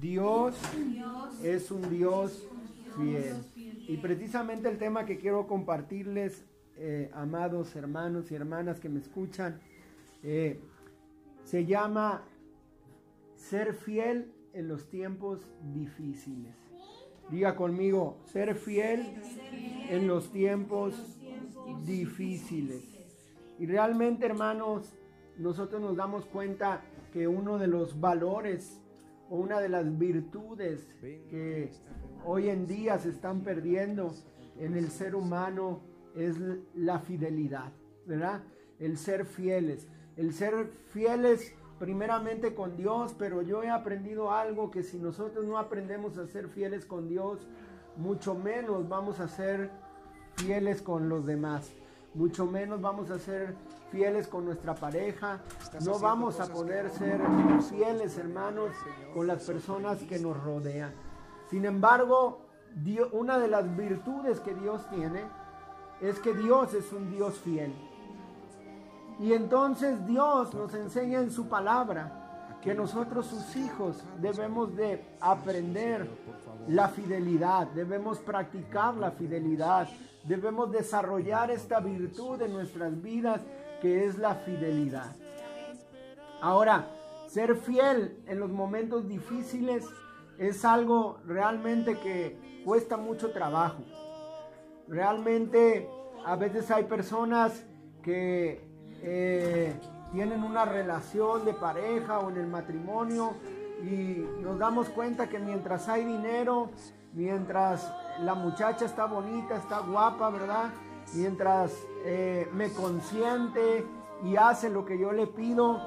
Dios es un Dios fiel. Y precisamente el tema que quiero compartirles, eh, amados hermanos y hermanas que me escuchan, eh, se llama ser fiel en los tiempos difíciles. Diga conmigo, ser fiel en los tiempos difíciles. Y realmente, hermanos, nosotros nos damos cuenta que uno de los valores una de las virtudes que hoy en día se están perdiendo en el ser humano es la fidelidad, ¿verdad? El ser fieles. El ser fieles primeramente con Dios, pero yo he aprendido algo que si nosotros no aprendemos a ser fieles con Dios, mucho menos vamos a ser fieles con los demás mucho menos vamos a ser fieles con nuestra pareja, no vamos a poder ser fieles hermanos con las personas que nos rodean. Sin embargo, una de las virtudes que Dios tiene es que Dios es un Dios fiel. Y entonces Dios nos enseña en su palabra que nosotros sus hijos debemos de aprender la fidelidad, debemos practicar la fidelidad, debemos desarrollar esta virtud en nuestras vidas que es la fidelidad. Ahora, ser fiel en los momentos difíciles es algo realmente que cuesta mucho trabajo. Realmente a veces hay personas que eh, tienen una relación de pareja o en el matrimonio y nos damos cuenta que mientras hay dinero, mientras la muchacha está bonita, está guapa, ¿verdad? Mientras eh, me consiente y hace lo que yo le pido,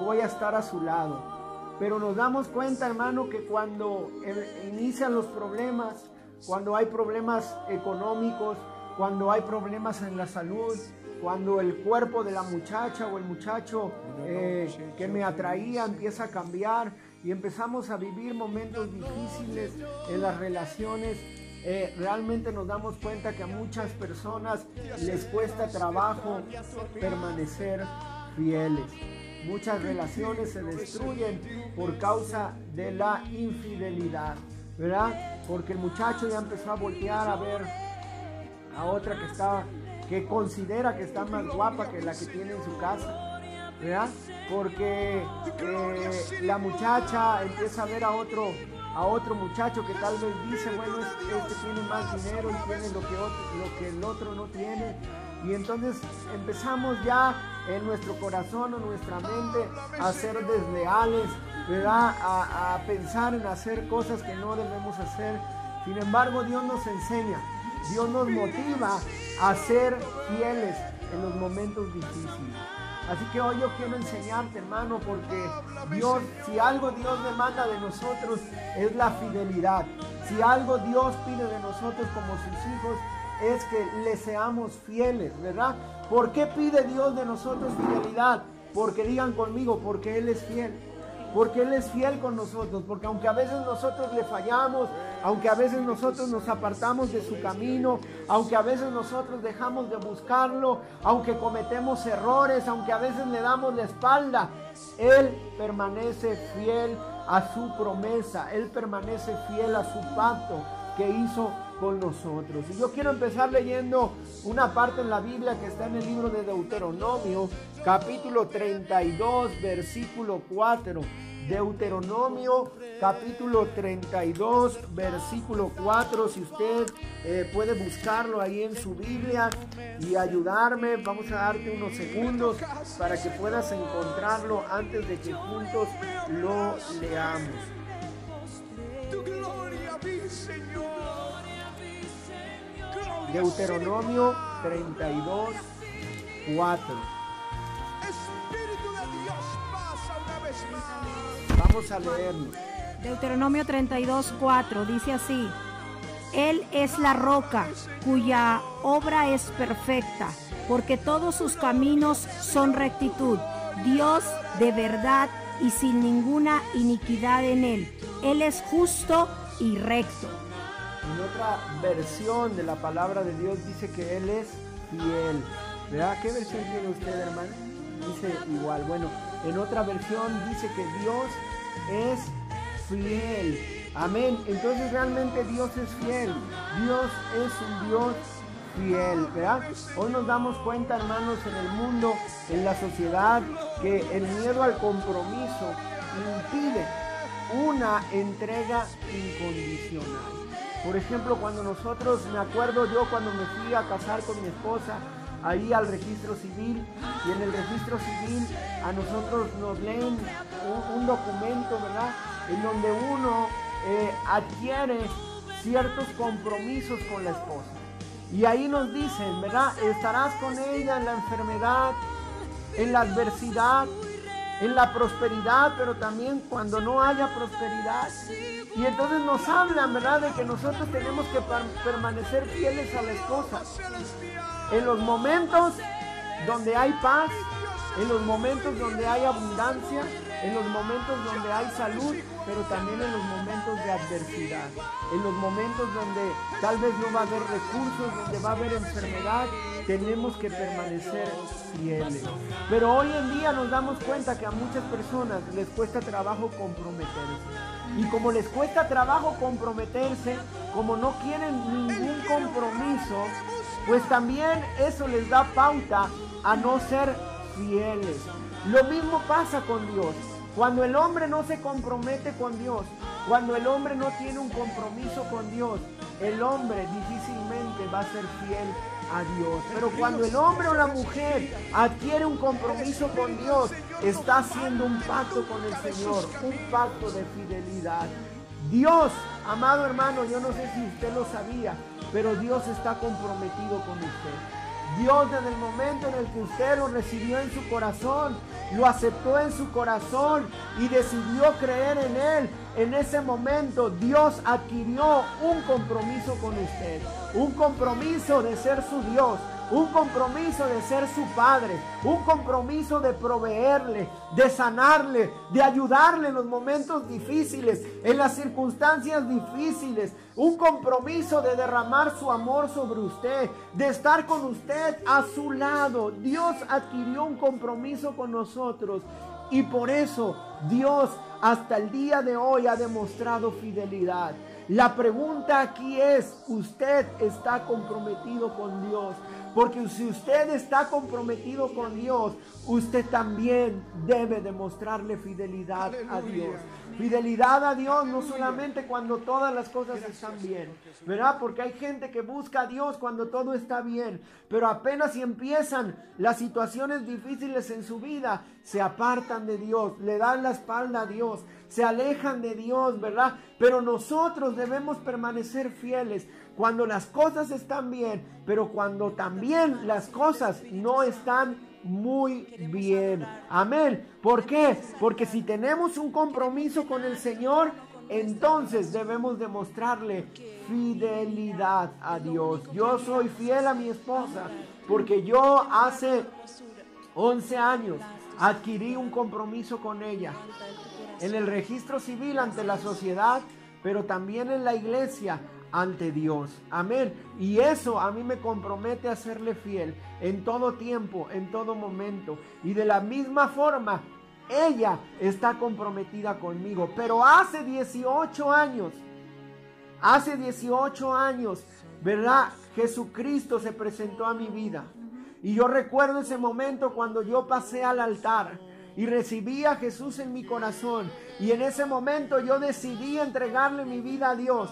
voy a estar a su lado. Pero nos damos cuenta, hermano, que cuando eh, inician los problemas, cuando hay problemas económicos, cuando hay problemas en la salud, cuando el cuerpo de la muchacha o el muchacho eh, que me atraía empieza a cambiar y empezamos a vivir momentos difíciles en las relaciones, eh, realmente nos damos cuenta que a muchas personas les cuesta trabajo permanecer fieles. Muchas relaciones se destruyen por causa de la infidelidad, ¿verdad? Porque el muchacho ya empezó a voltear a ver a otra que está, que considera que está más guapa que la que tiene en su casa, ¿verdad? Porque eh, la muchacha empieza a ver a otro a otro muchacho que tal vez dice, bueno, este, tiene más dinero y tiene lo que, lo que el otro no tiene. Y entonces empezamos ya en nuestro corazón o nuestra mente a ser desleales, ¿verdad? A, a pensar en hacer cosas que no debemos hacer. Sin embargo, Dios nos enseña, Dios nos motiva a ser fieles en los momentos difíciles. Así que hoy yo quiero enseñarte, hermano, porque Dios, si algo Dios demanda de nosotros es la fidelidad. Si algo Dios pide de nosotros como sus hijos es que le seamos fieles, ¿verdad? ¿Por qué pide Dios de nosotros fidelidad? Porque digan conmigo, porque Él es fiel porque Él es fiel con nosotros, porque aunque a veces nosotros le fallamos, aunque a veces nosotros nos apartamos de su camino, aunque a veces nosotros dejamos de buscarlo, aunque cometemos errores, aunque a veces le damos la espalda, Él permanece fiel a su promesa, Él permanece fiel a su pacto que hizo con nosotros. Y yo quiero empezar leyendo una parte en la Biblia que está en el libro de Deuteronomio, capítulo 32, versículo 4. Deuteronomio capítulo 32 versículo 4 si usted eh, puede buscarlo ahí en su Biblia y ayudarme vamos a darte unos segundos para que puedas encontrarlo antes de que juntos lo leamos Deuteronomio 32 4 Vamos a leerlo. Deuteronomio 32, 4 dice así. Él es la roca cuya obra es perfecta, porque todos sus caminos son rectitud. Dios de verdad y sin ninguna iniquidad en él. Él es justo y recto. En otra versión de la palabra de Dios dice que Él es fiel. ¿Verdad? ¿Qué versión tiene usted, hermano? Dice igual. Bueno, en otra versión dice que Dios es fiel. Amén. Entonces realmente Dios es fiel. Dios es un Dios fiel, ¿verdad? Hoy nos damos cuenta, hermanos, en el mundo, en la sociedad, que el miedo al compromiso impide una entrega incondicional. Por ejemplo, cuando nosotros, me acuerdo yo cuando me fui a casar con mi esposa, ahí al registro civil, y en el registro civil a nosotros nos leen un, documento, ¿verdad? En donde uno eh, adquiere ciertos compromisos con la esposa. Y ahí nos dicen, ¿verdad? Estarás con ella en la enfermedad, en la adversidad, en la prosperidad, pero también cuando no haya prosperidad. Y entonces nos hablan, ¿verdad?, de que nosotros tenemos que permanecer fieles a las cosas. En los momentos donde hay paz, en los momentos donde hay abundancia, en los momentos donde hay salud, pero también en los momentos de adversidad, en los momentos donde tal vez no va a haber recursos, donde va a haber enfermedad, tenemos que permanecer fieles. Pero hoy en día nos damos cuenta que a muchas personas les cuesta trabajo comprometerse. Y como les cuesta trabajo comprometerse, como no quieren ningún compromiso, pues también eso les da pauta a no ser fieles. Lo mismo pasa con Dios. Cuando el hombre no se compromete con Dios, cuando el hombre no tiene un compromiso con Dios, el hombre difícilmente va a ser fiel Dios. Pero cuando el hombre o la mujer adquiere un compromiso con Dios, está haciendo un pacto con el Señor, un pacto de fidelidad. Dios, amado hermano, yo no sé si usted lo sabía, pero Dios está comprometido con usted. Dios desde el momento en el que usted lo recibió en su corazón, lo aceptó en su corazón y decidió creer en Él, en ese momento Dios adquirió un compromiso con usted, un compromiso de ser su Dios, un compromiso de ser su padre, un compromiso de proveerle, de sanarle, de ayudarle en los momentos difíciles, en las circunstancias difíciles, un compromiso de derramar su amor sobre usted, de estar con usted a su lado. Dios adquirió un compromiso con nosotros y por eso Dios hasta el día de hoy ha demostrado fidelidad. La pregunta aquí es, ¿usted está comprometido con Dios? Porque si usted está comprometido con Dios, usted también debe demostrarle fidelidad a Dios. Fidelidad a Dios no solamente cuando todas las cosas están bien, ¿verdad? Porque hay gente que busca a Dios cuando todo está bien, pero apenas si empiezan las situaciones difíciles en su vida, se apartan de Dios, le dan la espalda a Dios, se alejan de Dios, ¿verdad? Pero nosotros debemos permanecer fieles cuando las cosas están bien, pero cuando también las cosas no están muy bien. Amén. ¿Por qué? Porque si tenemos un compromiso con el Señor, entonces debemos demostrarle fidelidad a Dios. Yo soy fiel a mi esposa porque yo hace 11 años adquirí un compromiso con ella en el registro civil ante la sociedad, pero también en la iglesia ante Dios. Amén. Y eso a mí me compromete a serle fiel en todo tiempo, en todo momento. Y de la misma forma, ella está comprometida conmigo. Pero hace 18 años, hace 18 años, ¿verdad? Jesucristo se presentó a mi vida. Y yo recuerdo ese momento cuando yo pasé al altar y recibí a Jesús en mi corazón. Y en ese momento yo decidí entregarle mi vida a Dios.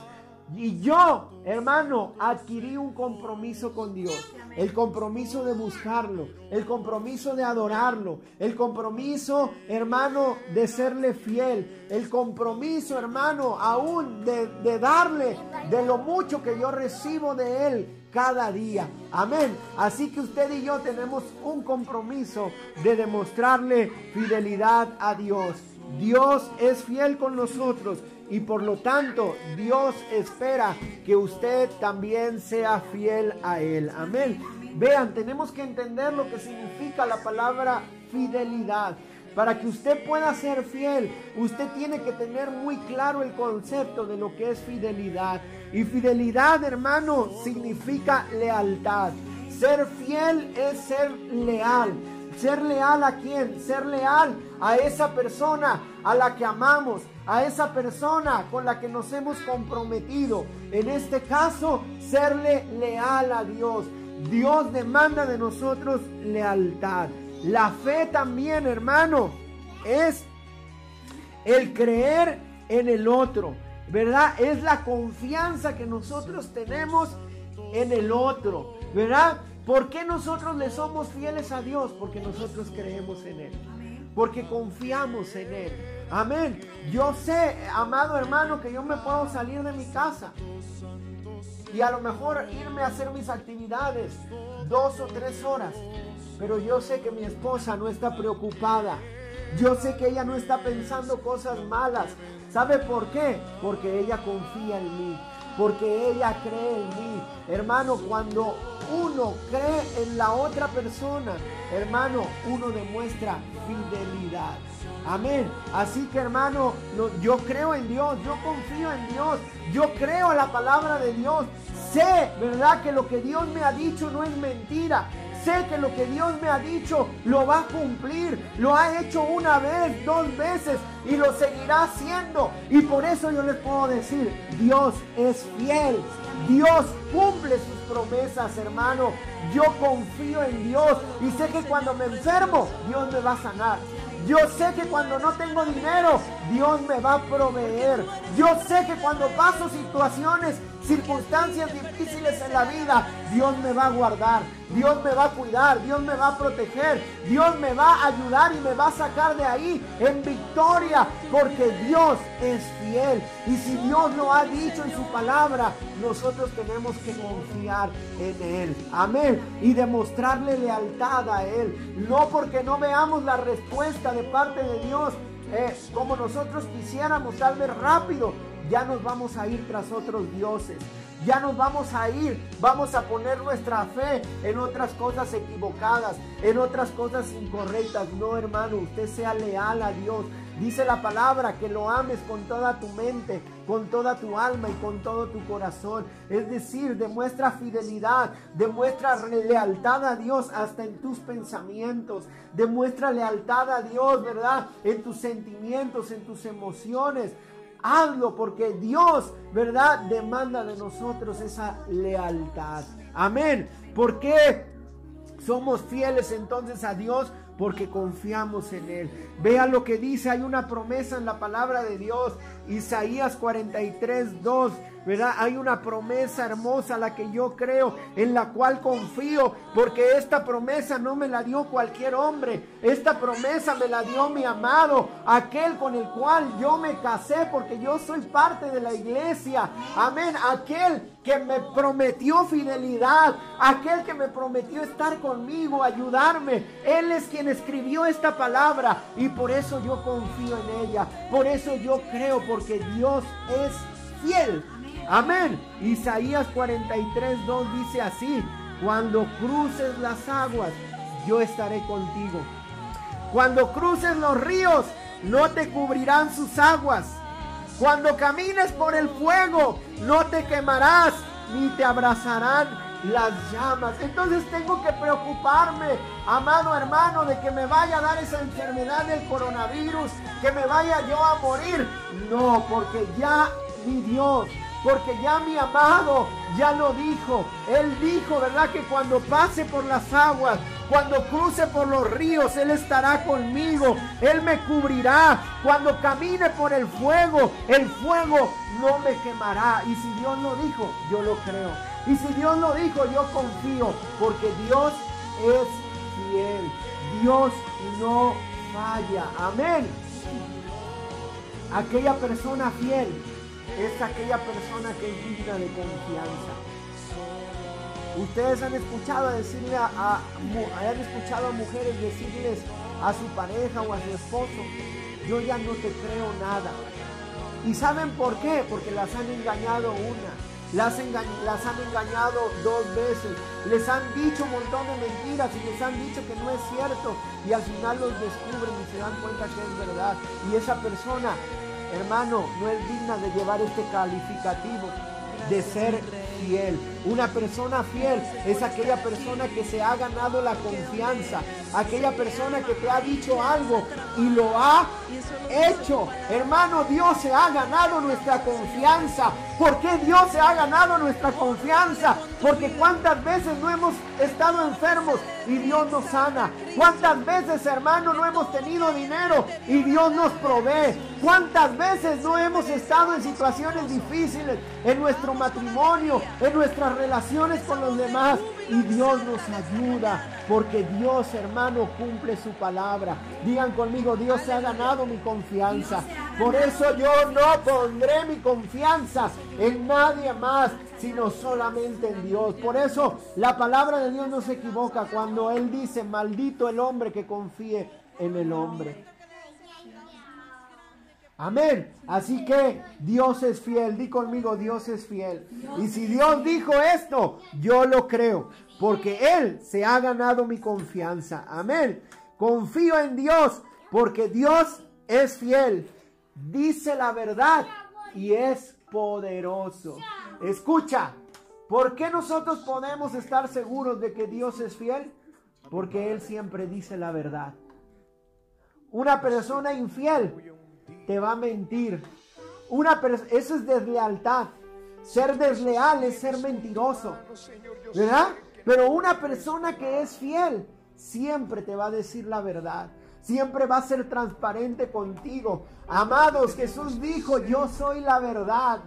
Y yo, hermano, adquirí un compromiso con Dios. El compromiso de buscarlo. El compromiso de adorarlo. El compromiso, hermano, de serle fiel. El compromiso, hermano, aún de, de darle de lo mucho que yo recibo de Él cada día. Amén. Así que usted y yo tenemos un compromiso de demostrarle fidelidad a Dios. Dios es fiel con nosotros y por lo tanto Dios espera que usted también sea fiel a Él. Amén. Vean, tenemos que entender lo que significa la palabra fidelidad. Para que usted pueda ser fiel, usted tiene que tener muy claro el concepto de lo que es fidelidad. Y fidelidad, hermano, significa lealtad. Ser fiel es ser leal. ¿Ser leal a quién? Ser leal a esa persona a la que amamos a esa persona con la que nos hemos comprometido. En este caso, serle leal a Dios. Dios demanda de nosotros lealtad. La fe también, hermano, es el creer en el otro, ¿verdad? Es la confianza que nosotros tenemos en el otro, ¿verdad? ¿Por qué nosotros le somos fieles a Dios? Porque nosotros creemos en Él, porque confiamos en Él. Amén. Yo sé, amado hermano, que yo me puedo salir de mi casa y a lo mejor irme a hacer mis actividades dos o tres horas. Pero yo sé que mi esposa no está preocupada. Yo sé que ella no está pensando cosas malas. ¿Sabe por qué? Porque ella confía en mí. Porque ella cree en mí. Hermano, cuando uno cree en la otra persona, hermano, uno demuestra fidelidad. Amén. Así que hermano, yo creo en Dios, yo confío en Dios, yo creo la palabra de Dios. Sé, ¿verdad? Que lo que Dios me ha dicho no es mentira. Sé que lo que Dios me ha dicho lo va a cumplir. Lo ha hecho una vez, dos veces y lo seguirá haciendo. Y por eso yo les puedo decir, Dios es fiel. Dios cumple sus promesas, hermano. Yo confío en Dios y sé que cuando me enfermo, Dios me va a sanar. Yo sé que cuando no tengo dinero, Dios me va a proveer. Yo sé que cuando paso situaciones, circunstancias difíciles en la vida, Dios me va a guardar. Dios me va a cuidar, Dios me va a proteger, Dios me va a ayudar y me va a sacar de ahí en victoria, porque Dios es fiel. Y si Dios lo ha dicho en su palabra, nosotros tenemos que confiar en Él. Amén. Y demostrarle lealtad a Él. No porque no veamos la respuesta de parte de Dios eh, como nosotros quisiéramos, tal vez rápido, ya nos vamos a ir tras otros dioses ya nos vamos a ir, vamos a poner nuestra fe en otras cosas equivocadas, en otras cosas incorrectas. No, hermano, usted sea leal a Dios. Dice la palabra que lo ames con toda tu mente, con toda tu alma y con todo tu corazón. Es decir, demuestra fidelidad, demuestra lealtad a Dios hasta en tus pensamientos. Demuestra lealtad a Dios, ¿verdad? En tus sentimientos, en tus emociones. Hazlo porque Dios, ¿verdad? Demanda de nosotros esa lealtad. Amén. ¿Por qué somos fieles entonces a Dios? Porque confiamos en Él. Vea lo que dice, hay una promesa en la palabra de Dios. Isaías 43, 2 Hay una promesa hermosa la que yo creo, en la cual confío, porque esta promesa no me la dio cualquier hombre, esta promesa me la dio mi amado, aquel con el cual yo me casé, porque yo soy parte de la iglesia, amén, aquel que me prometió fidelidad, aquel que me prometió estar conmigo, ayudarme, Él es quien escribió esta palabra y por eso yo confío en ella, por eso yo creo, porque Dios es fiel. Amén. Isaías 43, 2 dice así, cuando cruces las aguas, yo estaré contigo. Cuando cruces los ríos, no te cubrirán sus aguas. Cuando camines por el fuego, no te quemarás, ni te abrazarán las llamas. Entonces tengo que preocuparme, amado hermano, de que me vaya a dar esa enfermedad del coronavirus, que me vaya yo a morir. No, porque ya mi Dios porque ya mi amado ya lo dijo. Él dijo, ¿verdad? Que cuando pase por las aguas, cuando cruce por los ríos, Él estará conmigo. Él me cubrirá. Cuando camine por el fuego, el fuego no me quemará. Y si Dios lo dijo, yo lo creo. Y si Dios lo dijo, yo confío. Porque Dios es fiel. Dios no falla. Amén. Aquella persona fiel es aquella persona que es digna de confianza. Ustedes han escuchado decirle a, escuchado a mujeres decirles a su pareja o a su esposo, yo ya no te creo nada. ¿Y saben por qué? Porque las han engañado una, las, las han engañado dos veces, les han dicho un montón de mentiras y les han dicho que no es cierto y al final los descubren y se dan cuenta que es verdad. Y esa persona hermano, no es digna de llevar este calificativo de ser fiel. Una persona fiel es aquella persona que se ha ganado la confianza, aquella persona que te ha dicho algo y lo ha hecho. Hermano, Dios se ha ganado nuestra confianza. ¿Por qué Dios se ha ganado nuestra confianza? Porque cuántas veces no hemos estado enfermos y Dios nos sana. ¿Cuántas veces, hermano, no hemos tenido dinero y Dios nos provee? ¿Cuántas veces no hemos estado en situaciones difíciles en nuestro matrimonio, en relaciones con los demás y Dios nos ayuda? Porque Dios, hermano, cumple su palabra. Digan conmigo, Dios se ha ganado mi confianza. Por eso yo no pondré mi confianza en nadie más, sino solamente en Dios. Por eso la palabra de Dios no se equivoca cuando Él dice, maldito el hombre que confíe en el hombre. Amén. Así que Dios es fiel. Di conmigo, Dios es fiel. Y si Dios dijo esto, yo lo creo. Porque Él se ha ganado mi confianza. Amén. Confío en Dios porque Dios es fiel. Dice la verdad y es poderoso. Escucha, ¿por qué nosotros podemos estar seguros de que Dios es fiel? Porque Él siempre dice la verdad. Una persona infiel te va a mentir. Una eso es deslealtad. Ser desleal es ser mentiroso. ¿Verdad? Pero una persona que es fiel siempre te va a decir la verdad. Siempre va a ser transparente contigo. Amados, Jesús dijo, yo soy la verdad.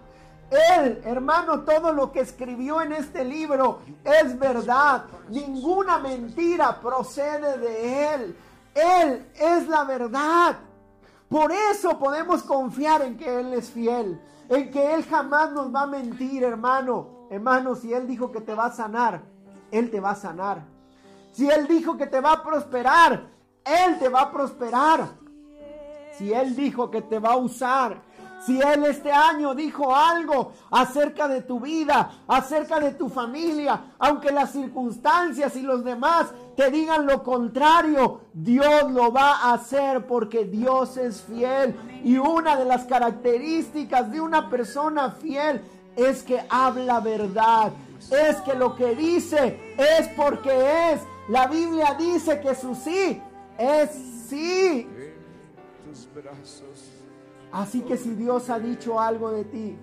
Él, hermano, todo lo que escribió en este libro es verdad. Ninguna mentira procede de Él. Él es la verdad. Por eso podemos confiar en que Él es fiel, en que Él jamás nos va a mentir, hermano. Hermano, si Él dijo que te va a sanar, Él te va a sanar. Si Él dijo que te va a prosperar, Él te va a prosperar. Si Él dijo que te va a usar, si Él este año dijo algo acerca de tu vida, acerca de tu familia, aunque las circunstancias y los demás te digan lo contrario, Dios lo va a hacer porque Dios es fiel. Y una de las características de una persona fiel es que habla verdad. Es que lo que dice es porque es. La Biblia dice que su sí es sí. Así que si Dios ha dicho algo de ti,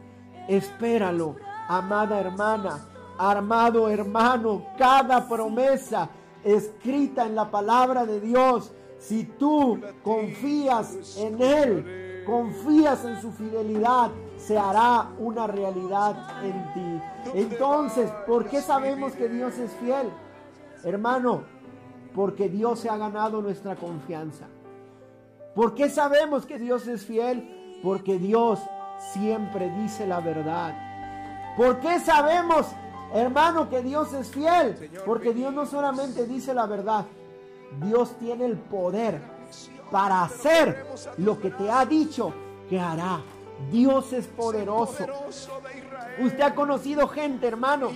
espéralo, amada hermana, armado hermano, cada promesa escrita en la palabra de Dios, si tú confías en Él, confías en su fidelidad, se hará una realidad en ti. Entonces, ¿por qué sabemos que Dios es fiel? Hermano, porque Dios se ha ganado nuestra confianza. ¿Por qué sabemos que Dios es fiel? Porque Dios siempre dice la verdad. ¿Por qué sabemos, hermano, que Dios es fiel? Porque Dios no solamente dice la verdad, Dios tiene el poder para hacer lo que te ha dicho que hará. Dios es poderoso. Usted ha conocido gente, hermano,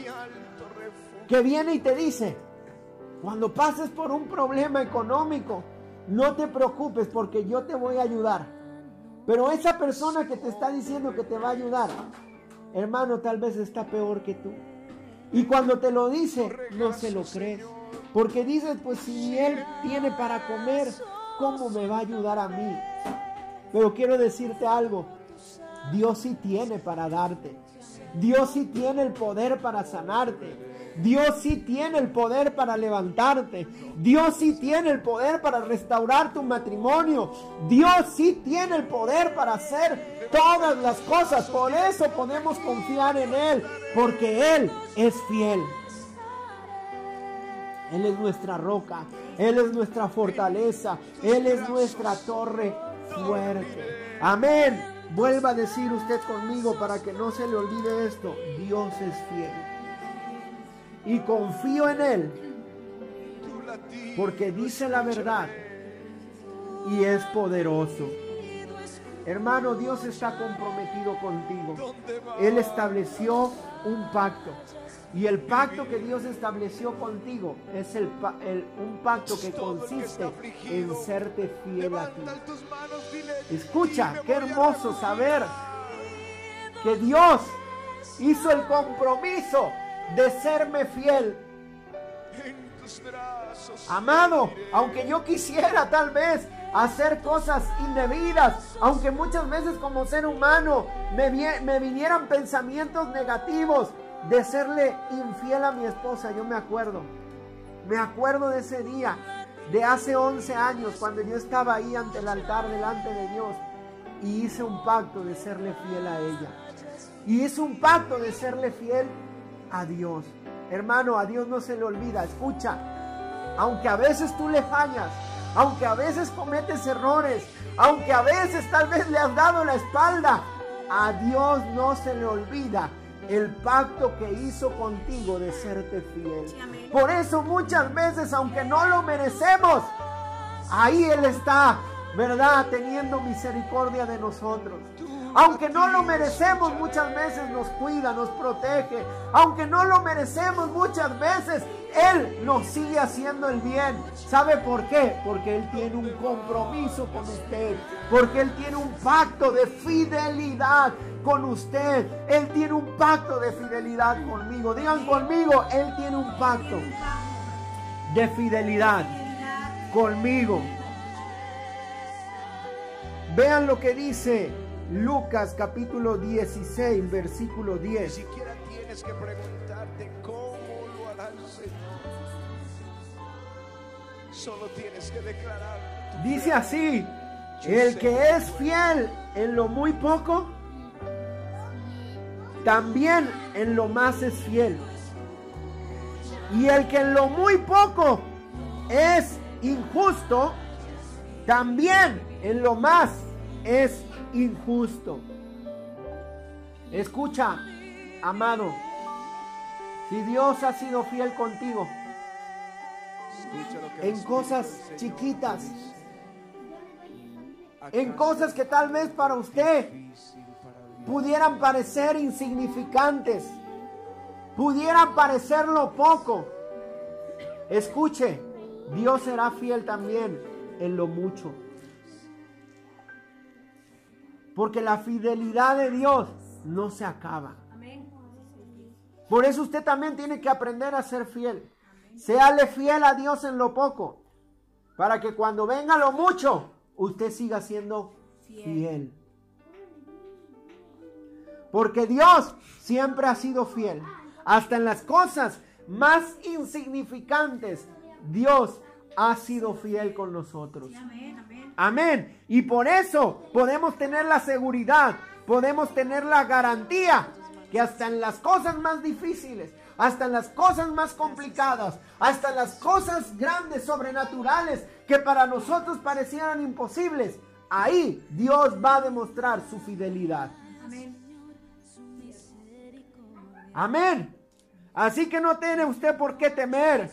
que viene y te dice, cuando pases por un problema económico, no te preocupes porque yo te voy a ayudar. Pero esa persona que te está diciendo que te va a ayudar, hermano, tal vez está peor que tú. Y cuando te lo dice, no se lo crees. Porque dices, pues si él tiene para comer, ¿cómo me va a ayudar a mí? Pero quiero decirte algo, Dios sí tiene para darte. Dios sí tiene el poder para sanarte. Dios sí tiene el poder para levantarte. Dios sí tiene el poder para restaurar tu matrimonio. Dios sí tiene el poder para hacer todas las cosas. Por eso podemos confiar en Él, porque Él es fiel. Él es nuestra roca, Él es nuestra fortaleza, Él es nuestra torre fuerte. Amén. Vuelva a decir usted conmigo para que no se le olvide esto. Dios es fiel y confío en Él porque dice la verdad y es poderoso. Hermano, Dios está comprometido contigo. Él estableció un pacto. Y el pacto que Dios estableció contigo es el, un pacto que consiste en serte fiel a ti. Escucha, qué hermoso saber que Dios hizo el compromiso de serme fiel. Amado, aunque yo quisiera tal vez hacer cosas indebidas, aunque muchas veces como ser humano me, me vinieran pensamientos negativos de serle infiel a mi esposa, yo me acuerdo. Me acuerdo de ese día, de hace 11 años, cuando yo estaba ahí ante el altar delante de Dios y hice un pacto de serle fiel a ella. Y hice un pacto de serle fiel a Dios. Hermano, a Dios no se le olvida. Escucha, aunque a veces tú le fallas, aunque a veces cometes errores, aunque a veces tal vez le has dado la espalda, a Dios no se le olvida el pacto que hizo contigo de serte fiel. Por eso muchas veces, aunque no lo merecemos, ahí Él está, ¿verdad? Teniendo misericordia de nosotros. Aunque no lo merecemos, muchas veces nos cuida, nos protege. Aunque no lo merecemos, muchas veces Él nos sigue haciendo el bien. ¿Sabe por qué? Porque Él tiene un compromiso con usted. Porque Él tiene un pacto de fidelidad con usted. Él tiene un pacto de fidelidad conmigo. Digan conmigo, Él tiene un pacto de fidelidad conmigo. Vean lo que dice Lucas capítulo 16, versículo 10. Ni siquiera tienes que preguntarte cómo lo hará el Solo tienes que declarar. Dice así, el que es fiel en lo muy poco, también en lo más es fiel. Y el que en lo muy poco es injusto, también en lo más es injusto. Escucha, amado, si Dios ha sido fiel contigo en cosas chiquitas, en cosas que tal vez para usted pudieran parecer insignificantes, pudieran parecerlo poco, escuche, Dios será fiel también en lo mucho. Porque la fidelidad de Dios no se acaba. Por eso usted también tiene que aprender a ser fiel. Seale fiel a Dios en lo poco. Para que cuando venga lo mucho, usted siga siendo fiel. Porque Dios siempre ha sido fiel. Hasta en las cosas más insignificantes, Dios ha sido fiel con nosotros. Amén. Y por eso podemos tener la seguridad, podemos tener la garantía que hasta en las cosas más difíciles, hasta en las cosas más complicadas, hasta en las cosas grandes, sobrenaturales, que para nosotros parecieran imposibles, ahí Dios va a demostrar su fidelidad. Amén. Amén. Así que no tiene usted por qué temer.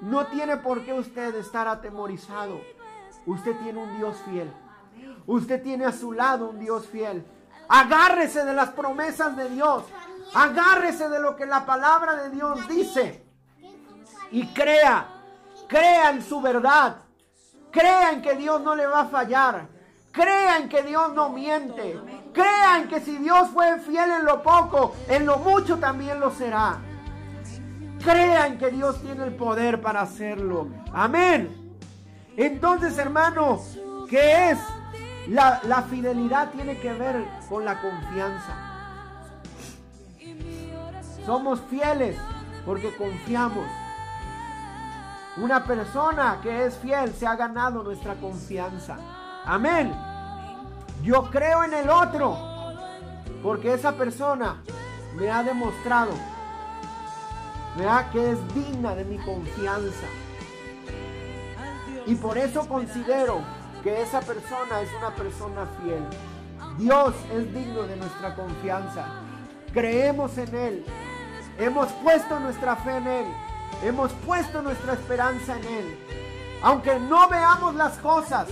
No tiene por qué usted estar atemorizado. Usted tiene un Dios fiel. Usted tiene a su lado un Dios fiel. Agárrese de las promesas de Dios. Agárrese de lo que la palabra de Dios dice. Y crea, crea en su verdad. Crea en que Dios no le va a fallar. Crea en que Dios no miente. Crea en que si Dios fue fiel en lo poco, en lo mucho también lo será. Crea en que Dios tiene el poder para hacerlo. Amén. Entonces, hermano, ¿qué es? La, la fidelidad tiene que ver con la confianza. Somos fieles porque confiamos. Una persona que es fiel se ha ganado nuestra confianza. Amén. Yo creo en el otro porque esa persona me ha demostrado que es digna de mi confianza. Y por eso considero que esa persona es una persona fiel. Dios es digno de nuestra confianza. Creemos en Él. Hemos puesto nuestra fe en Él. Hemos puesto nuestra esperanza en Él. Aunque no veamos las cosas,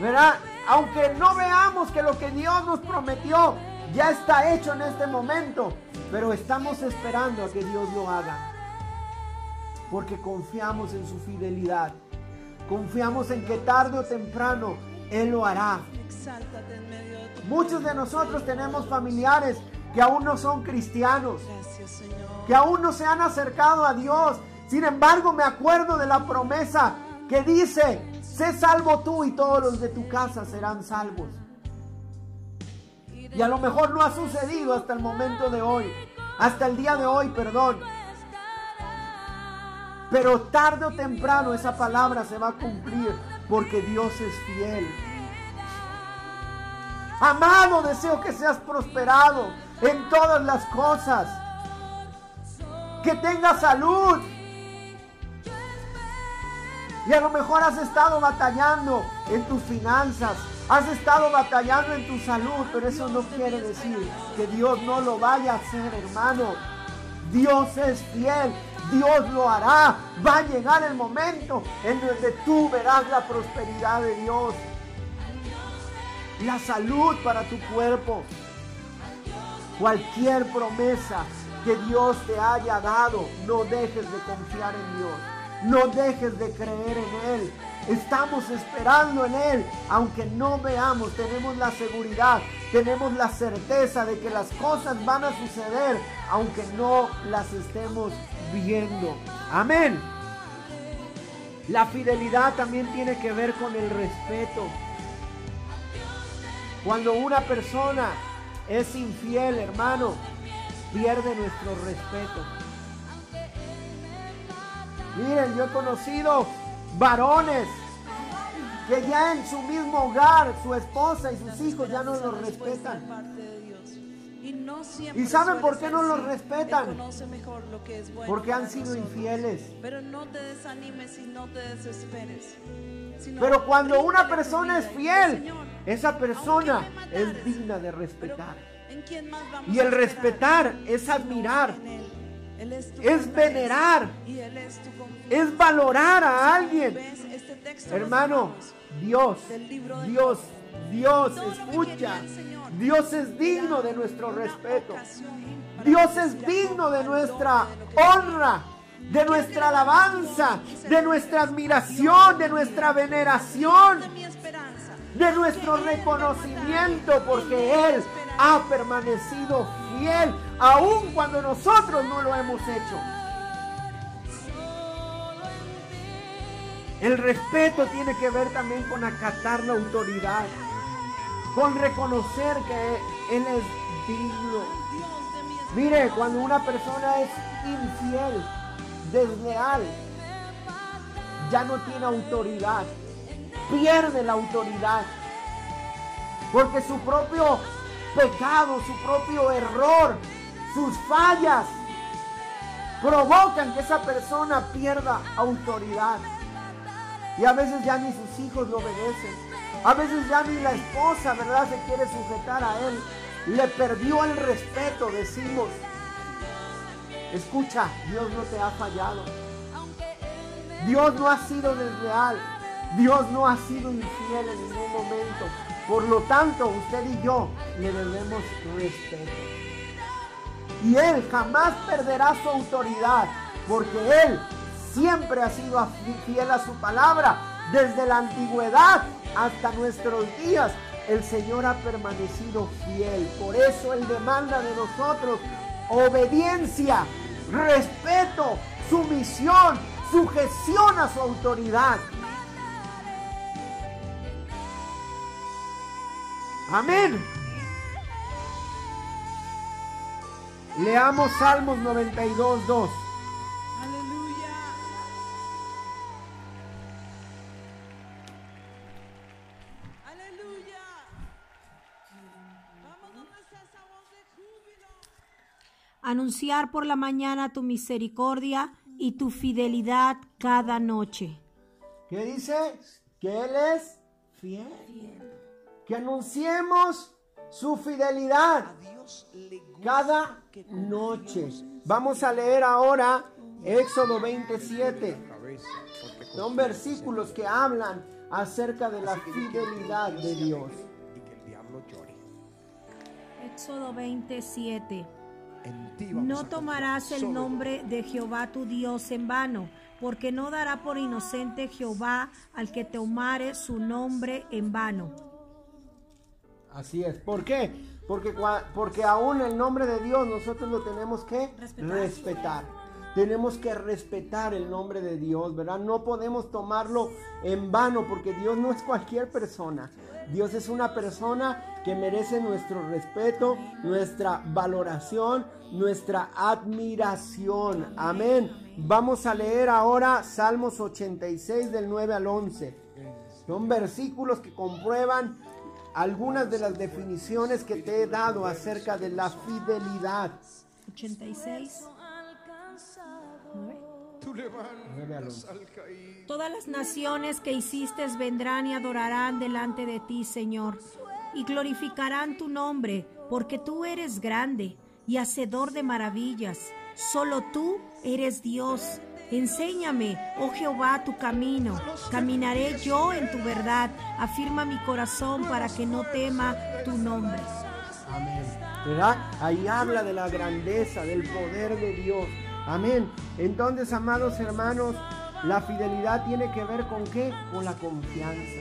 ¿verdad? Aunque no veamos que lo que Dios nos prometió ya está hecho en este momento, pero estamos esperando a que Dios lo haga. Porque confiamos en su fidelidad. Confiamos en que tarde o temprano Él lo hará. Muchos de nosotros tenemos familiares que aún no son cristianos, que aún no se han acercado a Dios. Sin embargo, me acuerdo de la promesa que dice, sé salvo tú y todos los de tu casa serán salvos. Y a lo mejor no ha sucedido hasta el momento de hoy, hasta el día de hoy, perdón. Pero tarde o temprano esa palabra se va a cumplir porque Dios es fiel. Amado, deseo que seas prosperado en todas las cosas. Que tengas salud. Y a lo mejor has estado batallando en tus finanzas, has estado batallando en tu salud, pero eso no quiere decir que Dios no lo vaya a hacer, hermano. Dios es fiel, Dios lo hará. Va a llegar el momento en donde tú verás la prosperidad de Dios. La salud para tu cuerpo. Cualquier promesa que Dios te haya dado, no dejes de confiar en Dios. No dejes de creer en Él. Estamos esperando en Él, aunque no veamos, tenemos la seguridad, tenemos la certeza de que las cosas van a suceder, aunque no las estemos viendo. Amén. La fidelidad también tiene que ver con el respeto. Cuando una persona es infiel, hermano, pierde nuestro respeto. Miren, yo he conocido varones que ya en su mismo hogar, su esposa y sus hijos ya no los respetan. Y, no siempre ¿Y saben por qué no los respetan? Él conoce mejor lo que es bueno Porque han sido nosotros. infieles. Pero no te desanimes y no te desesperes. sino Pero cuando una persona es fiel, Señor, esa persona es digna de respetar. ¿en quién más vamos Y el respetar es admirar, Él. Es, venerar, Y Él es valorar a alguien. ¿Ves este Hermano? Dios, Dios, Dios, que Dios es digno de nuestro respeto. Dios es digno de nuestra honra, de nuestra alabanza, de nuestra admiración, de nuestra veneración, de nuestro reconocimiento, porque Él ha permanecido fiel, aun cuando nosotros no lo hemos hecho. El respeto tiene que ver también con acatar la autoridad, con reconocer que Él es digno. Mire, cuando una persona es infiel, desleal, ya no tiene autoridad, pierde la autoridad, porque su propio pecado, su propio error, sus fallas, provocan que esa persona pierda autoridad. Y a veces ya ni sus hijos lo obedecen. A veces ya ni la esposa, ¿verdad?, se quiere sujetar a él. Le perdió el respeto, decimos. Escucha, Dios no te ha fallado. Dios no ha sido desleal. Dios no ha sido infiel en ningún momento. Por lo tanto, usted y yo le debemos respeto. Y Él jamás perderá su autoridad, porque Él siempre ha sido fiel a su palabra. Desde la antigüedad hasta nuestros días, el Señor ha permanecido fiel. Por eso Él demanda de nosotros obediencia, respeto, sumisión, sujeción a su autoridad. Amén. Leamos Salmos 92, 2. Anunciar por la mañana tu misericordia y tu fidelidad cada noche. ¿Qué dice? Que Él es fiel. Que anunciemos su fidelidad cada noche. Vamos a leer ahora Éxodo 27. Son versículos que hablan acerca de la fidelidad de Dios. y que el diablo llore. Éxodo 27. En ti vamos No a tomarás el nombre de Jehová tu Dios en vano, porque no dará por inocente Jehová al que tomare su nombre en vano. Así es. ¿Por qué? Porque, porque aún el nombre de Dios nosotros lo tenemos que Respetar. respetar. Tenemos que respetar el nombre de Dios, ¿verdad? No podemos tomarlo en vano porque Dios no es cualquier persona. Dios es una persona que merece nuestro respeto, nuestra valoración, nuestra admiración. Amén. Vamos a leer ahora Salmos 86 del 9 al 11. Son versículos que comprueban algunas de las definiciones que te he dado acerca de la fidelidad. 86. Levantas once. al caído. Todas las naciones que hiciste vendrán y adorarán delante de ti, Señor, y glorificarán tu nombre, porque tú eres grande y hacedor de maravillas. Solo tú eres Dios. Enséñame, oh Jehová, tu camino. Caminaré yo en tu verdad. Afirma mi corazón para que no tema tu nombre. Amén. ¿Verdad? Ahí habla de la grandeza, del poder de Dios. Amén. Entonces, amados hermanos, la fidelidad tiene que ver con qué? Con la confianza,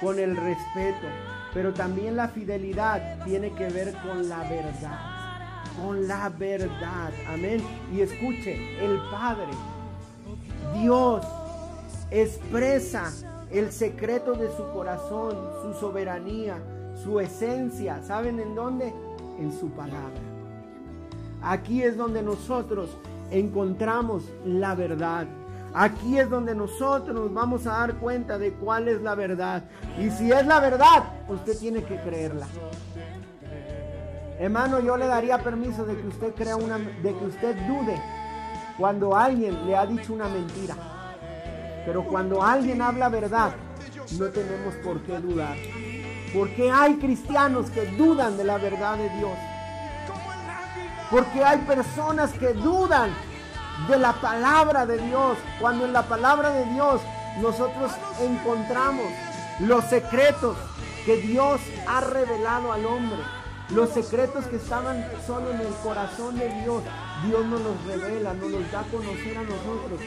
con el respeto. Pero también la fidelidad tiene que ver con la verdad. Con la verdad. Amén. Y escuche, el Padre, Dios, expresa el secreto de su corazón, su soberanía, su esencia. ¿Saben en dónde? En su palabra. Aquí es donde nosotros encontramos la verdad. Aquí es donde nosotros nos vamos a dar cuenta de cuál es la verdad. Y si es la verdad, usted tiene que creerla. Hermano, yo le daría permiso de que usted crea una, de que usted dude cuando alguien le ha dicho una mentira. Pero cuando alguien habla verdad, no tenemos por qué dudar. Porque hay cristianos que dudan de la verdad de Dios. Porque hay personas que dudan de la palabra de Dios. Cuando en la palabra de Dios nosotros encontramos los secretos que Dios ha revelado al hombre. Los secretos que estaban solo en el corazón de Dios. Dios nos los revela, nos los da a conocer a nosotros.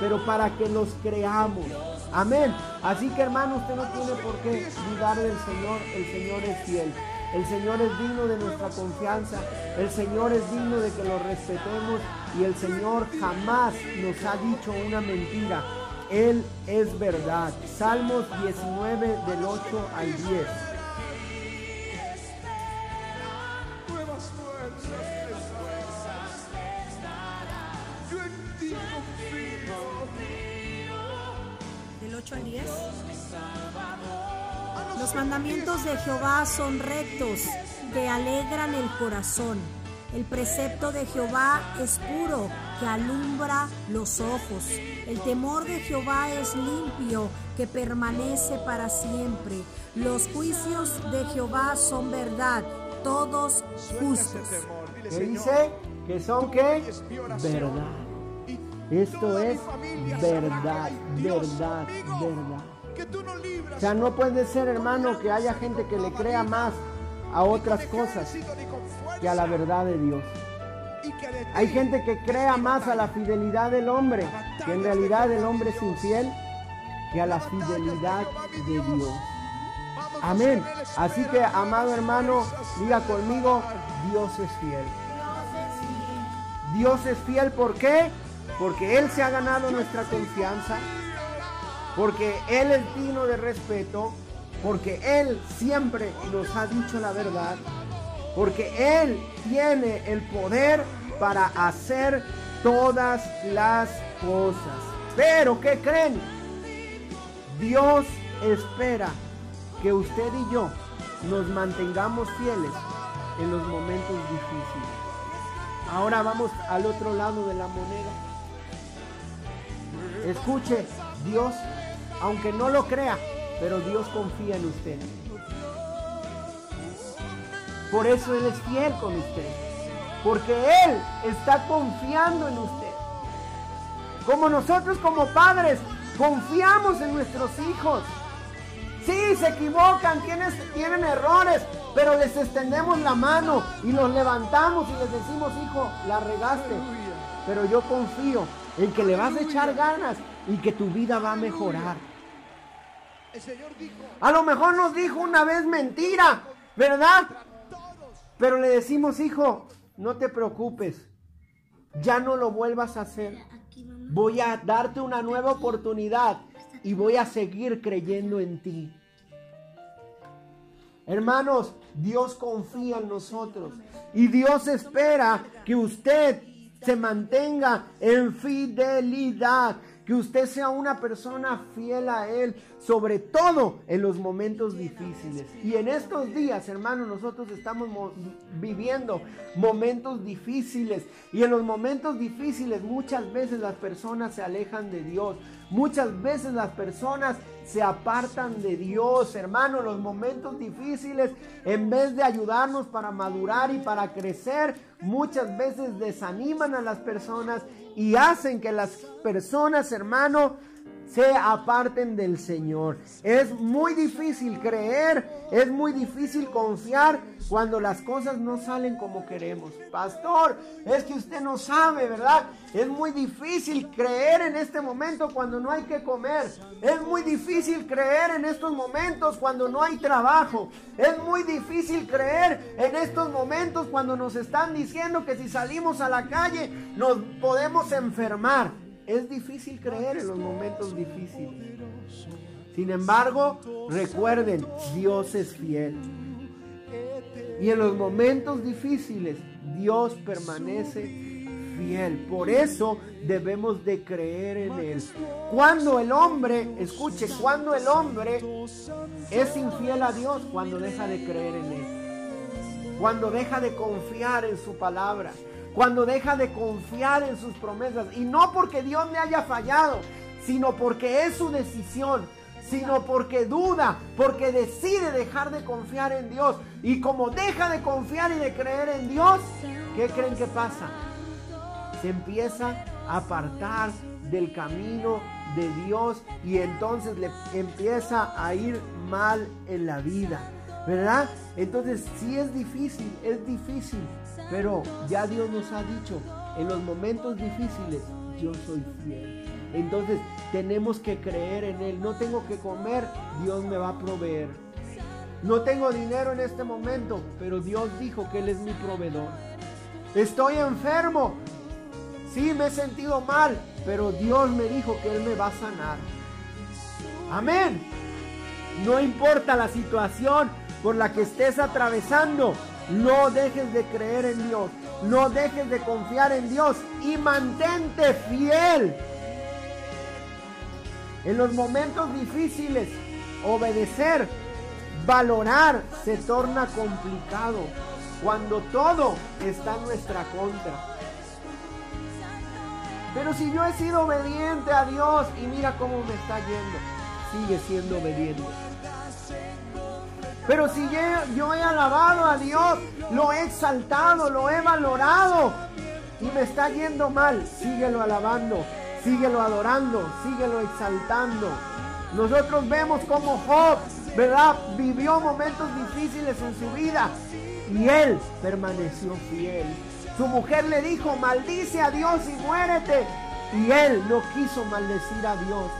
Pero para que los creamos. Amén. Así que hermano, usted no tiene por qué dudar del Señor. El Señor es fiel. El Señor es digno de nuestra confianza. El Señor es digno de que lo respetemos. Y el Señor jamás nos ha dicho una mentira. Él es verdad. Salmos 19 del 8 al 10. Los mandamientos de Jehová son rectos, que alegran el corazón. El precepto de Jehová es puro, que alumbra los ojos. El temor de Jehová es limpio, que permanece para siempre. Los juicios de Jehová son verdad, todos justos. Temor. Dile, ¿Qué Señor, dice? Que son qué? Verdad. Esto es verdad, que verdad, verdad. Que tú no libras. O sea, no puede ser, hermano, que haya gente que le crea más a otras cosas que a la verdad de Dios. Hay gente que crea más a la fidelidad del hombre, que en realidad el hombre es infiel, que a la fidelidad de Dios. Amén. Así que, amado hermano, diga conmigo, Dios es fiel. Dios es fiel, ¿por qué? Porque Él se ha ganado nuestra confianza, porque Él es digno de respeto, porque Él siempre nos ha dicho la verdad, porque Él tiene el poder para hacer todas las cosas. Pero, ¿qué creen? Dios espera que usted y yo nos mantengamos fieles en los momentos difíciles. Ahora vamos al otro lado de la moneda. Escuche, Dios, aunque no lo crea, pero Dios confía en usted. Por eso Él es fiel con usted. Porque Él está confiando en usted. Como nosotros como padres confiamos en nuestros hijos. Sí, se equivocan, tienen, tienen errores, pero les extendemos la mano y los levantamos y les decimos, hijo, la regaste. Pero yo confío en que le vas a echar ganas y que tu vida va a mejorar. A lo mejor nos dijo una vez mentira, ¿verdad? Pero le decimos, hijo, no te preocupes, ya no lo vuelvas a hacer. Voy a darte una nueva oportunidad y voy a seguir creyendo en ti. Hermanos, Dios confía en nosotros y Dios espera que usted se mantenga en fidelidad, que usted sea una persona fiel a Él, sobre todo en los momentos difíciles. Y en estos días, hermanos, nosotros estamos viviendo momentos difíciles. Y en los momentos difíciles muchas veces las personas se alejan de Dios. Muchas veces las personas se apartan de Dios, hermanos. Los momentos difíciles, en vez de ayudarnos para madurar y para crecer, muchas veces desaniman a las personas y hacen que las personas, hermano, se aparten del Señor. Es muy difícil creer, es muy difícil confiar cuando las cosas no salen como queremos. Pastor, es que usted no sabe, ¿verdad? Es muy difícil creer en este momento cuando no hay que comer. Es muy difícil creer en estos momentos cuando no hay trabajo. Es muy difícil creer en estos momentos cuando nos están diciendo que si salimos a la calle nos podemos enfermar. Es difícil creer en los momentos difíciles. Sin embargo, recuerden, Dios es fiel. Y en los momentos difíciles, Dios permanece fiel. Por eso debemos de creer en Él. Cuando el hombre, escuche, cuando el hombre es infiel a Dios, cuando deja de creer en Él. Cuando deja de confiar en su palabra cuando deja de confiar en sus promesas. Y no porque Dios me haya fallado, sino porque es su decisión, sino porque duda, porque decide dejar de confiar en Dios. Y como deja de confiar y de creer en Dios, ¿qué creen que pasa? Se empieza a apartar del camino de Dios y entonces le empieza a ir mal en la vida. ¿Verdad? Entonces sí es difícil, es difícil. Pero ya Dios nos ha dicho, en los momentos difíciles yo soy fiel. Entonces tenemos que creer en Él. No tengo que comer, Dios me va a proveer. No tengo dinero en este momento, pero Dios dijo que Él es mi proveedor. Estoy enfermo. Sí, me he sentido mal, pero Dios me dijo que Él me va a sanar. Amén. No importa la situación por la que estés atravesando, no dejes de creer en Dios. No dejes de confiar en Dios y mantente fiel. En los momentos difíciles, obedecer, valorar se torna complicado cuando todo está en nuestra contra. Pero si yo he sido obediente a Dios y mira cómo me está yendo, sigue siendo obediente. Pero si yo, he alabado a Dios, lo he exaltado, lo he valorado y me está yendo mal, síguelo alabando, síguelo adorando, síguelo exaltando. Nosotros vemos como Job, ¿verdad? Vivió momentos difíciles en su vida y él permaneció fiel. Su mujer le dijo, maldice a Dios y muérete. Y él no quiso maldecir a Dios.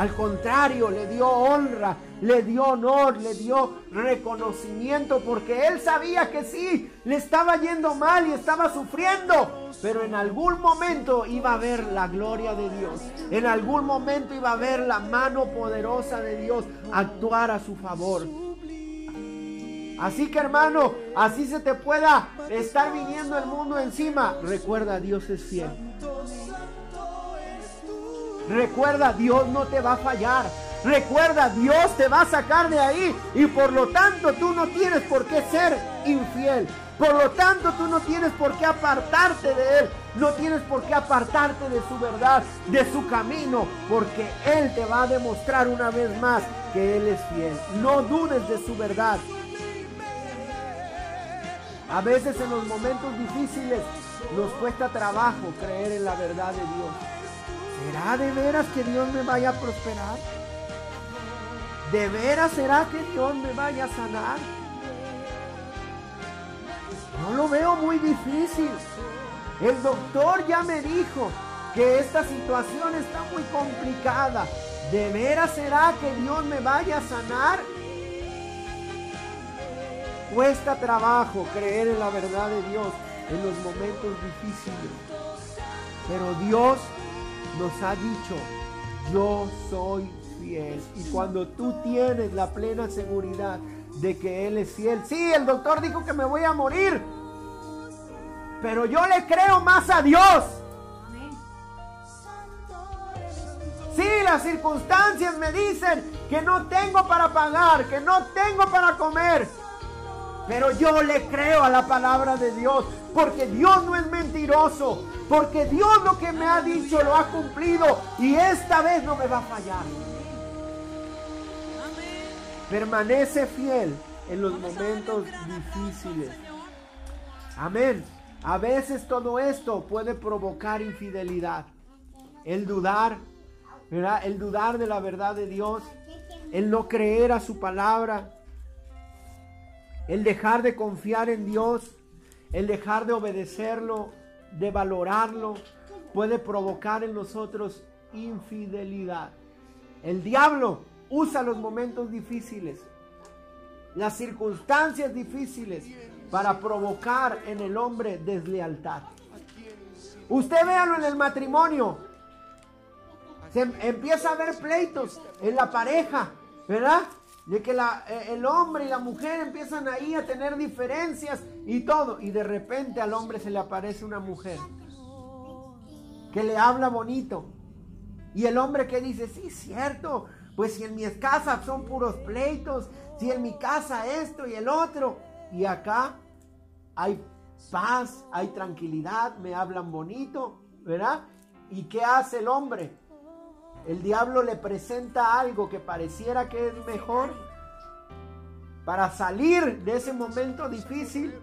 Al contrario, le dio honra, le dio honor, le dio reconocimiento, porque él sabía que sí, le estaba yendo mal y estaba sufriendo, pero en algún momento iba a ver la gloria de Dios, en algún momento iba a ver la mano poderosa de Dios actuar a su favor. Así que hermano, así se te pueda estar viniendo el mundo encima, recuerda, Dios es fiel. Recuerda, Dios no te va a fallar. Recuerda, Dios te va a sacar de ahí y por lo tanto tú no tienes por qué ser infiel. Por lo tanto tú no tienes por qué apartarte de Él. No tienes por qué apartarte de su verdad, de su camino, porque Él te va a demostrar una vez más que Él es fiel. No dudes de su verdad. A veces en los momentos difíciles nos cuesta trabajo creer en la verdad de Dios. ¿Será de veras que Dios me vaya a prosperar? ¿De veras será que Dios me vaya a sanar? No lo veo muy difícil. El doctor ya me dijo que esta situación está muy complicada. ¿De veras será que Dios me vaya a sanar? cuesta trabajo creer en la verdad de Dios en los momentos difíciles. Pero Dios nos ha dicho, yo soy fiel. Y cuando tú tienes la plena seguridad de que Él es fiel, sí, el doctor dijo que me voy a morir, pero yo le creo más a Dios. Sí, las circunstancias me dicen que no tengo para pagar, que no tengo para comer. Pero yo le creo a la palabra de Dios, porque Dios no es mentiroso, porque Dios lo que me ha dicho lo ha cumplido y esta vez no me va a fallar. Permanece fiel en los momentos difíciles. Amén. A veces todo esto puede provocar infidelidad. El dudar, ¿verdad? El dudar de la verdad de Dios. El no creer a su palabra. El dejar de confiar en Dios. El dejar de obedecerlo. De valorarlo. Puede provocar en nosotros infidelidad. El diablo usa los momentos difíciles. Las circunstancias difíciles para provocar en el hombre deslealtad. Usted véalo en el matrimonio. Se em- empieza a ver pleitos en la pareja, ¿verdad? De que eh, el hombre y la mujer empiezan ahí a tener diferencias y todo. Y de repente al hombre se le aparece una mujer que le habla bonito. Y el hombre que dice, sí, cierto, pues si en mi casa son puros pleitos, si en mi casa esto y el otro, y acá hay paz, hay tranquilidad, me hablan bonito, ¿verdad? ¿Y qué hace el hombre? El diablo le presenta algo que pareciera que es mejor para salir de ese momento difícil.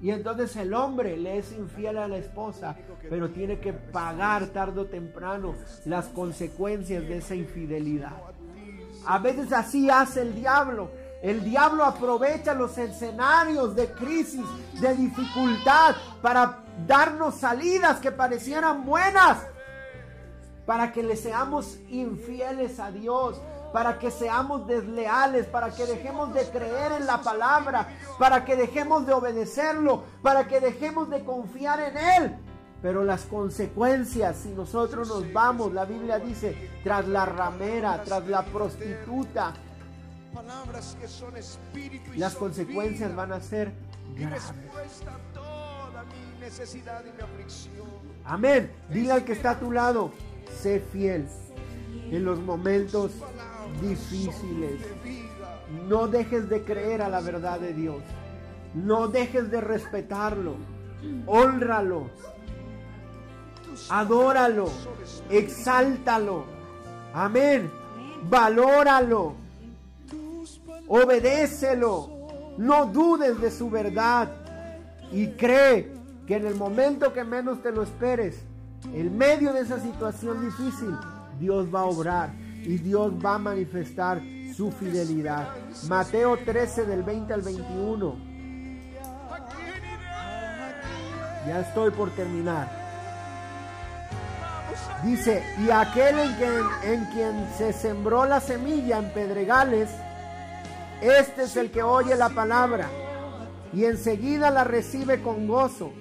Y entonces el hombre le es infiel a la esposa, pero tiene que pagar tarde o temprano las consecuencias de esa infidelidad. A veces así hace el diablo. El diablo aprovecha los escenarios de crisis, de dificultad, para darnos salidas que parecieran buenas, para que le seamos infieles a Dios, para que seamos desleales, para que dejemos de creer en la palabra, para que dejemos de obedecerlo, para que dejemos de confiar en Él. Pero las consecuencias, si nosotros nos vamos, la Biblia dice, tras la ramera, tras la prostituta, las consecuencias van a ser graves. Amén. Dile al que está a tu lado, sé fiel en los momentos difíciles. No dejes de creer a la verdad de Dios. No dejes de respetarlo. Honralo. Adóralo. Exáltalo. Amén. Valóralo. Obedécelo. No dudes de su verdad. Y cree que en el momento que menos te lo esperes, en medio de esa situación difícil, Dios va a obrar y Dios va a manifestar su fidelidad. Mateo 13 del 20 al 21. Ya estoy por terminar. Dice, y aquel en quien, en quien se sembró la semilla en pedregales, este es el que oye la palabra y enseguida la recibe con gozo,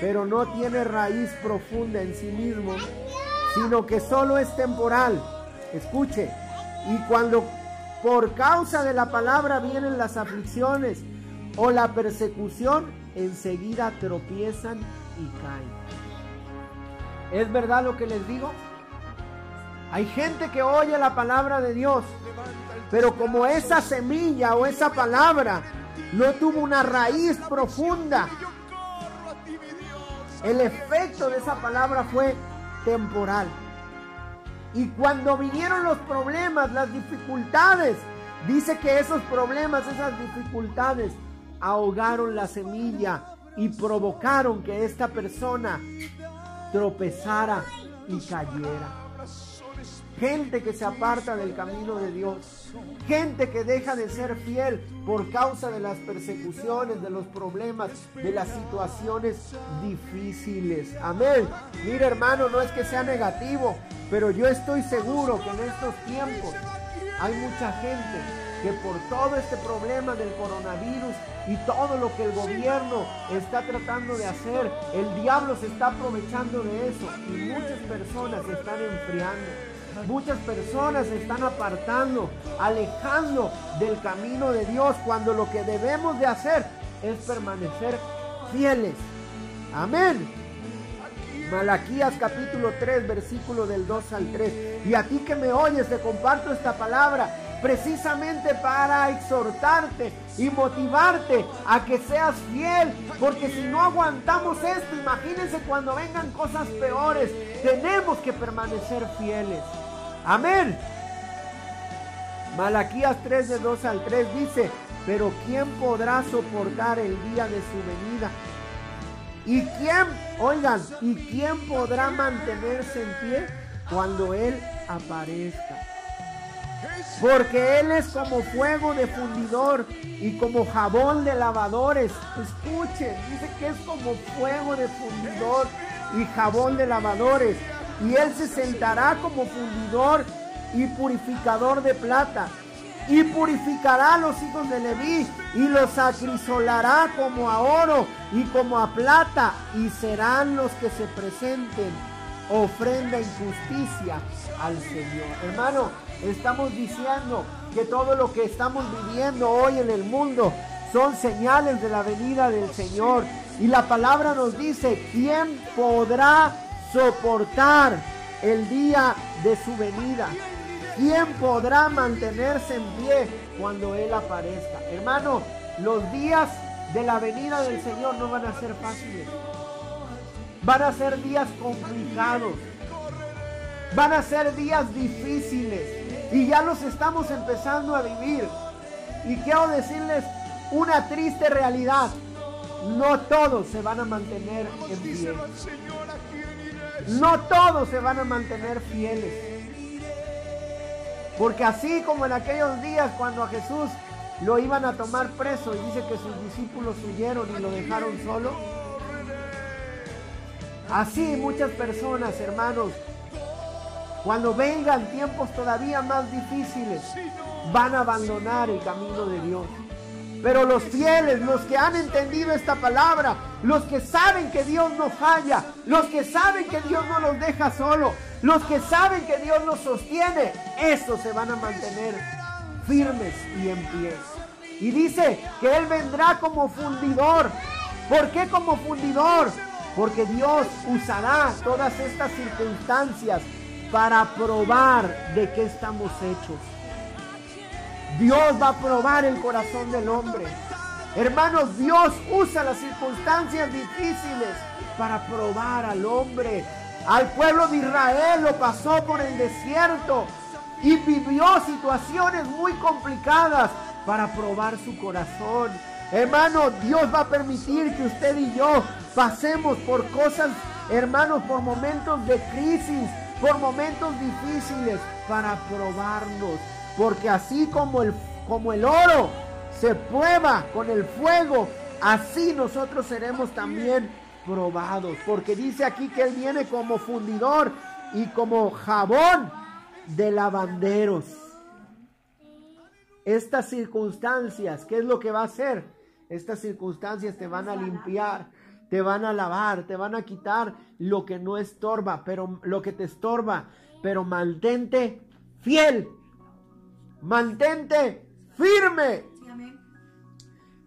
pero no tiene raíz profunda en sí mismo, sino que solo es temporal. Escuche, y cuando por causa de la palabra vienen las aflicciones o la persecución, enseguida tropiezan y caen. ¿Es verdad lo que les digo? Hay gente que oye la palabra de Dios, pero como esa semilla o esa palabra no tuvo una raíz profunda, el efecto de esa palabra fue temporal. Y cuando vinieron los problemas, las dificultades, dice que esos problemas, esas dificultades, ahogaron la semilla y provocaron que esta persona tropezara y cayera. Gente que se aparta del camino de Dios. Gente que deja de ser fiel por causa de las persecuciones, de los problemas, de las situaciones difíciles. Amén. Mira hermano, no es que sea negativo, pero yo estoy seguro que en estos tiempos hay mucha gente que por todo este problema del coronavirus y todo lo que el gobierno está tratando de hacer, el diablo se está aprovechando de eso y muchas personas se están enfriando. Muchas personas se están apartando, alejando del camino de Dios, cuando lo que debemos de hacer es permanecer fieles. Amén. Malaquías capítulo 3, versículo del 2 al 3. Y a ti que me oyes, te comparto esta palabra precisamente para exhortarte y motivarte a que seas fiel, porque si no aguantamos esto, imagínense cuando vengan cosas peores, tenemos que permanecer fieles. Amén. Malaquías 3 de 2 al 3 dice, pero ¿quién podrá soportar el día de su venida? ¿Y quién, oigan, y quién podrá mantenerse en pie cuando Él aparezca? Porque Él es como fuego de fundidor y como jabón de lavadores. Escuchen, dice que es como fuego de fundidor y jabón de lavadores. Y Él se sentará como fundidor y purificador de plata. Y purificará a los hijos de Leví y los acrisolará como a oro y como a plata. Y serán los que se presenten ofrenda y justicia al Señor. Hermano, estamos diciendo que todo lo que estamos viviendo hoy en el mundo son señales de la venida del Señor. Y la palabra nos dice, ¿quién podrá soportar el día de su venida? ¿Quién podrá mantenerse en pie cuando Él aparezca? Hermano, los días de la venida del Señor no van a ser fáciles. Van a ser días complicados. Van a ser días difíciles. Y ya los estamos empezando a vivir. Y quiero decirles una triste realidad. No todos se van a mantener en pie. No todos se van a mantener fieles. Porque así como en aquellos días cuando a Jesús lo iban a tomar preso y dice que sus discípulos huyeron y lo dejaron solo. Así muchas personas, hermanos, cuando vengan tiempos todavía más difíciles, van a abandonar el camino de Dios. Pero los fieles, los que han entendido esta palabra, los que saben que Dios no falla, los que saben que Dios no los deja solo, los que saben que Dios los sostiene, esos se van a mantener firmes y en pie. Y dice que Él vendrá como fundidor. ¿Por qué como fundidor? Porque Dios usará todas estas circunstancias para probar de qué estamos hechos. Dios va a probar el corazón del hombre. Hermanos, Dios usa las circunstancias difíciles para probar al hombre. Al pueblo de Israel lo pasó por el desierto y vivió situaciones muy complicadas para probar su corazón. Hermano, Dios va a permitir que usted y yo pasemos por cosas, hermanos, por momentos de crisis, por momentos difíciles para probarnos. Porque así como el, como el oro se prueba con el fuego, así nosotros seremos también probados. Porque dice aquí que Él viene como fundidor y como jabón de lavanderos. Estas circunstancias, ¿qué es lo que va a hacer? Estas circunstancias te van a limpiar, te van a lavar, te van a quitar lo que no estorba, pero lo que te estorba, pero mantente fiel. Mantente firme.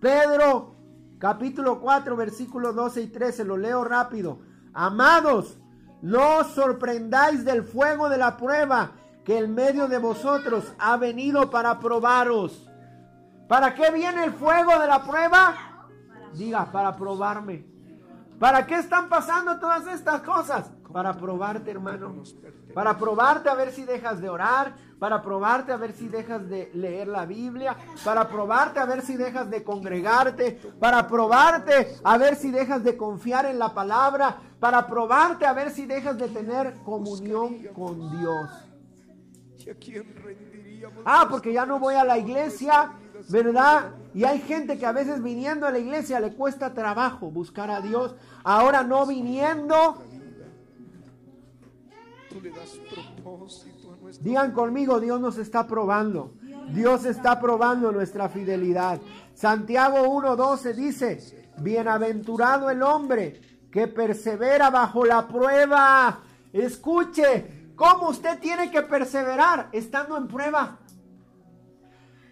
Pedro capítulo 4 versículos 12 y 13, lo leo rápido. Amados, no sorprendáis del fuego de la prueba que en medio de vosotros ha venido para probaros. ¿Para qué viene el fuego de la prueba? Diga, para probarme. ¿Para qué están pasando todas estas cosas? Para probarte, hermano. Para probarte a ver si dejas de orar. Para probarte a ver si dejas de leer la Biblia. Para probarte a ver si dejas de congregarte. Para probarte a ver si dejas de confiar en la palabra. Para probarte a ver si dejas de tener comunión con Dios. Ah, porque ya no voy a la iglesia, ¿verdad? Y hay gente que a veces viniendo a la iglesia le cuesta trabajo buscar a Dios. Ahora no viniendo. Digan conmigo, Dios nos está probando. Dios está probando nuestra fidelidad. Santiago 1.12 dice, bienaventurado el hombre que persevera bajo la prueba. Escuche, ¿cómo usted tiene que perseverar estando en prueba?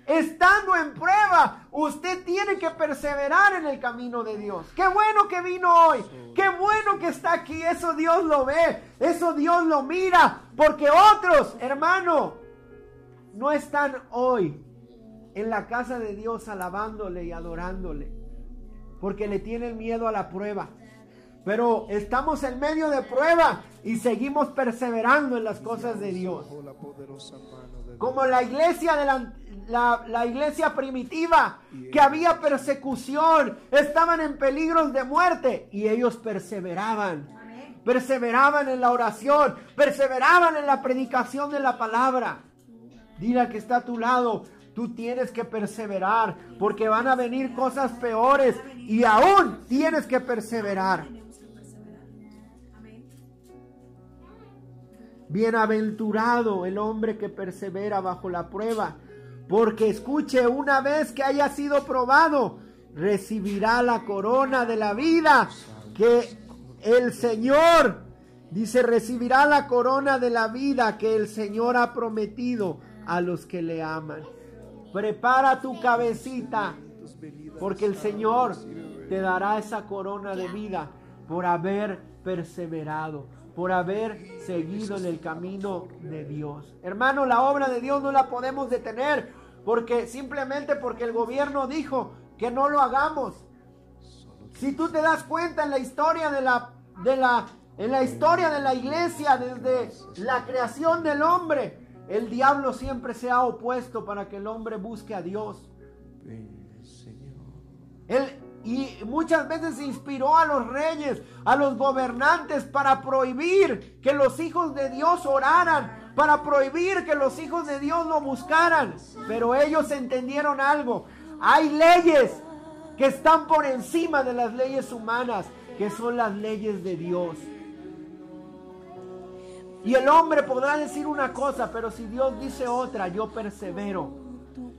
Estando en prueba, usted tiene que perseverar en el camino de Dios. Qué bueno que vino hoy. Qué bueno que está aquí. Eso Dios lo ve. Eso Dios lo mira. Porque otros, hermano, no están hoy en la casa de Dios alabándole y adorándole. Porque le tienen miedo a la prueba. Pero estamos en medio de prueba y seguimos perseverando en las cosas de Dios. Como la iglesia de la, la, iglesia primitiva, que había persecución, estaban en peligros de muerte y ellos perseveraban. Perseveraban en la oración, perseveraban en la predicación de la palabra. Dile que está a tu lado, tú tienes que perseverar porque van a venir cosas peores y aún tienes que perseverar. Bienaventurado el hombre que persevera bajo la prueba, porque escuche, una vez que haya sido probado, recibirá la corona de la vida que el Señor, dice, recibirá la corona de la vida que el Señor ha prometido a los que le aman. Prepara tu cabecita, porque el Señor te dará esa corona de vida por haber perseverado por haber seguido en el camino de Dios. Hermano, la obra de Dios no la podemos detener porque simplemente porque el gobierno dijo que no lo hagamos. Si tú te das cuenta en la historia de la de la en la historia de la iglesia desde la creación del hombre, el diablo siempre se ha opuesto para que el hombre busque a Dios. El, y muchas veces inspiró a los reyes, a los gobernantes para prohibir que los hijos de Dios oraran, para prohibir que los hijos de Dios lo buscaran. Pero ellos entendieron algo. Hay leyes que están por encima de las leyes humanas, que son las leyes de Dios. Y el hombre podrá decir una cosa, pero si Dios dice otra, yo persevero.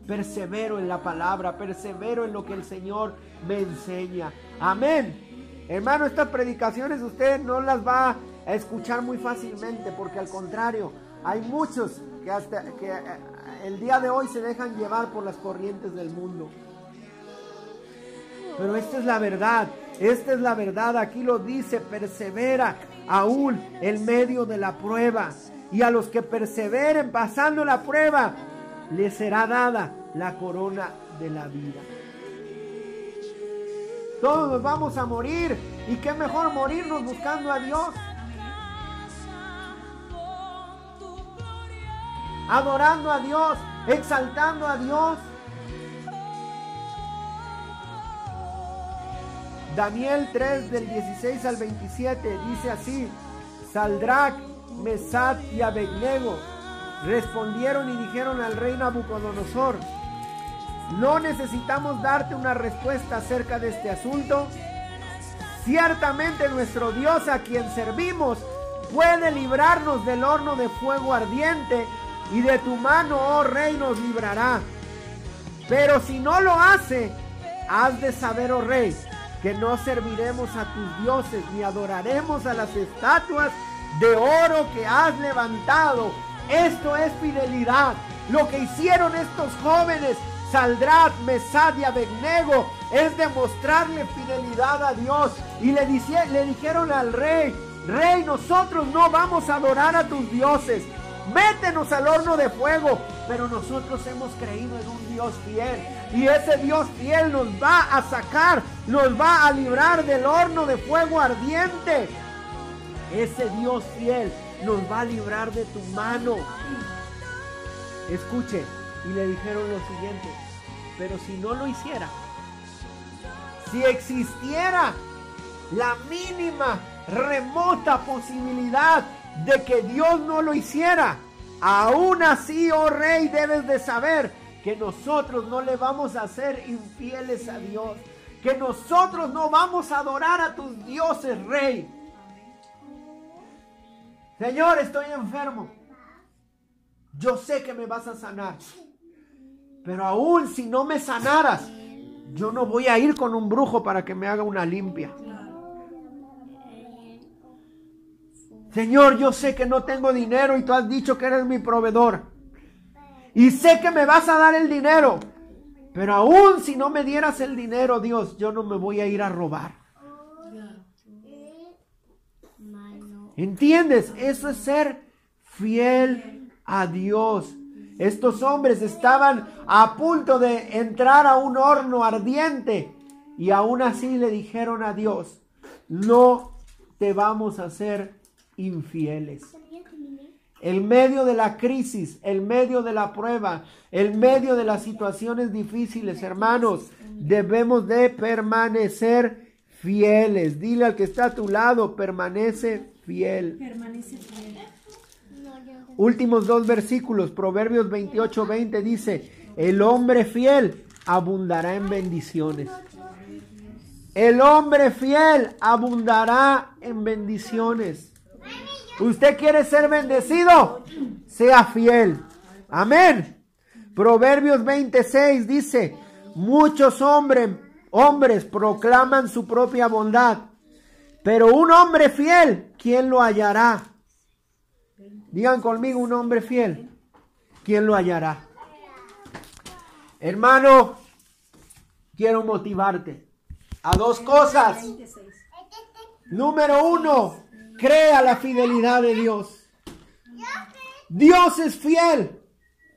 Persevero en la palabra, persevero en lo que el Señor me enseña. Amén. Hermano, estas predicaciones usted no las va a escuchar muy fácilmente, porque al contrario, hay muchos que hasta que eh, el día de hoy se dejan llevar por las corrientes del mundo. Pero esta es la verdad, esta es la verdad, aquí lo dice, persevera aún en medio de la prueba. Y a los que perseveren pasando la prueba, les será dada la corona de la vida. Todos nos vamos a morir y qué mejor morirnos buscando a Dios. Adorando a Dios, exaltando a Dios. Daniel 3 del 16 al 27 dice así, Saldrach, Mesat y Abednego respondieron y dijeron al rey Nabucodonosor, no necesitamos darte una respuesta acerca de este asunto. Ciertamente nuestro Dios a quien servimos puede librarnos del horno de fuego ardiente y de tu mano, oh rey, nos librará. Pero si no lo hace, has de saber, oh rey, que no serviremos a tus dioses ni adoraremos a las estatuas de oro que has levantado. Esto es fidelidad. Lo que hicieron estos jóvenes Saldrá Mesad y Abednego es demostrarle fidelidad a Dios. Y le, le dijeron al rey, rey, nosotros no vamos a adorar a tus dioses. Métenos al horno de fuego. Pero nosotros hemos creído en un Dios fiel. Y ese Dios fiel nos va a sacar, nos va a librar del horno de fuego ardiente. Ese Dios fiel nos va a librar de tu mano. Escuche, y le dijeron lo siguiente, pero si no lo hiciera, si existiera la mínima, remota posibilidad de que Dios no lo hiciera, aún así, oh rey, debes de saber que nosotros no le vamos a ser infieles a Dios, que nosotros no vamos a adorar a tus dioses, rey. Señor, estoy enfermo. Yo sé que me vas a sanar. Pero aún si no me sanaras, yo no voy a ir con un brujo para que me haga una limpia. Señor, yo sé que no tengo dinero y tú has dicho que eres mi proveedor. Y sé que me vas a dar el dinero. Pero aún si no me dieras el dinero, Dios, yo no me voy a ir a robar. ¿Entiendes? Eso es ser fiel a Dios. Estos hombres estaban a punto de entrar a un horno ardiente y aún así le dijeron a Dios, no te vamos a hacer infieles. El medio de la crisis, el medio de la prueba, el medio de las situaciones difíciles, hermanos, debemos de permanecer fieles. Dile al que está a tu lado, permanece fiel. Permanece fiel. Últimos dos versículos, Proverbios 28, 20 dice, el hombre fiel abundará en bendiciones. El hombre fiel abundará en bendiciones. ¿Usted quiere ser bendecido? Sea fiel. Amén. Proverbios 26 dice, muchos hombres, hombres proclaman su propia bondad, pero un hombre fiel, ¿quién lo hallará? Digan conmigo un hombre fiel, ¿quién lo hallará? Hermano, quiero motivarte a dos cosas. Número uno, crea la fidelidad de Dios. Dios es fiel.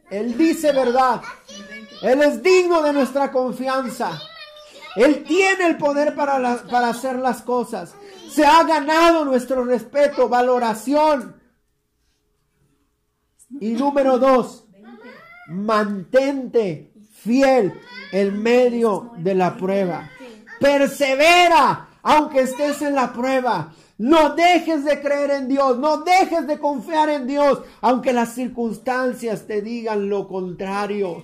Él dice verdad. Él es digno de nuestra confianza. Él tiene el poder para, para hacer las cosas. Se ha ganado nuestro respeto, valoración. Y número dos, mantente fiel en medio de la prueba. Persevera aunque estés en la prueba. No dejes de creer en Dios, no dejes de confiar en Dios, aunque las circunstancias te digan lo contrario.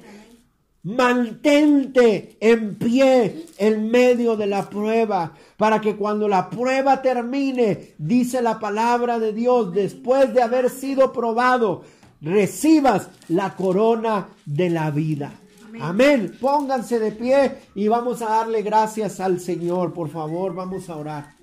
Mantente en pie en medio de la prueba, para que cuando la prueba termine, dice la palabra de Dios, después de haber sido probado, recibas la corona de la vida. Amén. Pónganse de pie y vamos a darle gracias al Señor. Por favor, vamos a orar.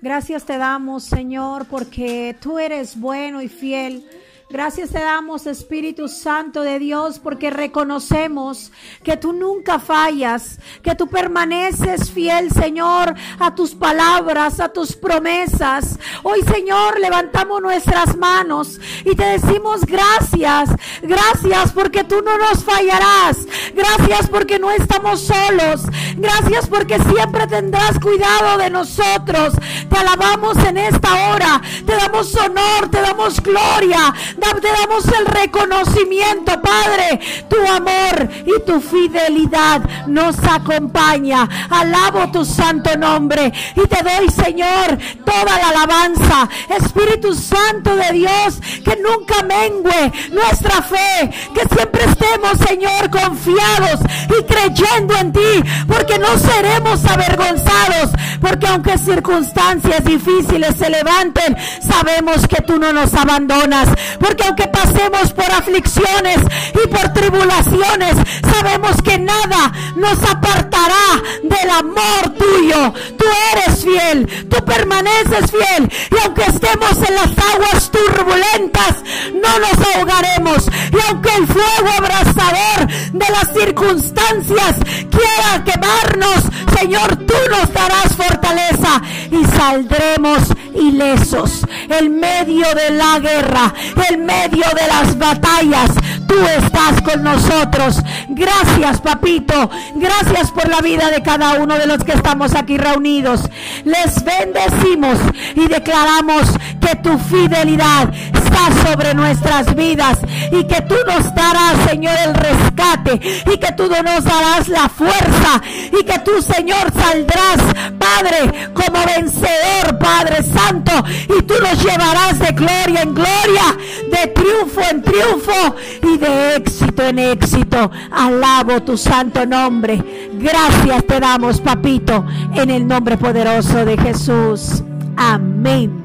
Gracias te damos, Señor, porque tú eres bueno y fiel. Gracias te damos, Espíritu Santo de Dios, porque reconocemos que tú nunca fallas, que tú permaneces fiel, Señor, a tus palabras, a tus promesas. Hoy, Señor, levantamos nuestras manos y te decimos gracias, gracias porque tú no nos fallarás, gracias porque no estamos solos, gracias porque siempre tendrás cuidado de nosotros. Te alabamos en esta hora, te damos honor, te damos gloria, te damos el reconocimiento, Padre. Tu amor y tu fidelidad nos acompaña. Alabo tu santo nombre y te doy, Señor, toda la alabanza. Espíritu Santo de Dios, que nunca mengue nuestra fe, que siempre estemos, Señor, confiados y creyendo en ti, porque no seremos avergonzados, porque aunque circunstancias difíciles se levanten, sabemos que tú no nos abandonas, porque aunque pasemos por aflicciones y por tribulaciones, sabemos que nada nos apartará del amor tuyo. Tú eres fiel, tú permaneces fiel, y aunque estemos en las aguas turbulentas, no nos ahogaremos, y aunque el fuego abrasador de las circunstancias quiera quemarnos, Señor, tú nos darás fortaleza y saldremos ilesos. En medio de la guerra, en medio de las batallas, tú estás con nosotros. Gracias, papito. Gracias por la vida de cada uno de los que estamos aquí reunidos. Les bendecimos y declaramos que tu fidelidad está sobre nuestras vidas y que tú nos darás, Señor, el rescate y que tú nos darás la fuerza y que tú, Señor, saldrás, Padre, como vencedor, Padre Santo, y tú nos llevarás de gloria en gloria, de triunfo en triunfo y de éxito en éxito. Alabo tu santo nombre. Gracias te damos, papito, en el nombre poderoso de Jesús. Amén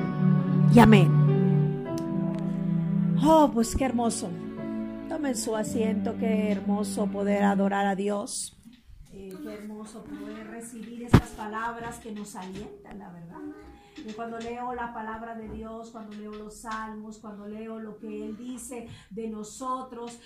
y amén. Oh, pues qué hermoso. Tomen su asiento, qué hermoso poder adorar a Dios. Eh, qué hermoso poder recibir estas palabras que nos alientan, la verdad. Cuando leo la palabra de Dios, cuando leo los salmos, cuando leo lo que Él dice de nosotros,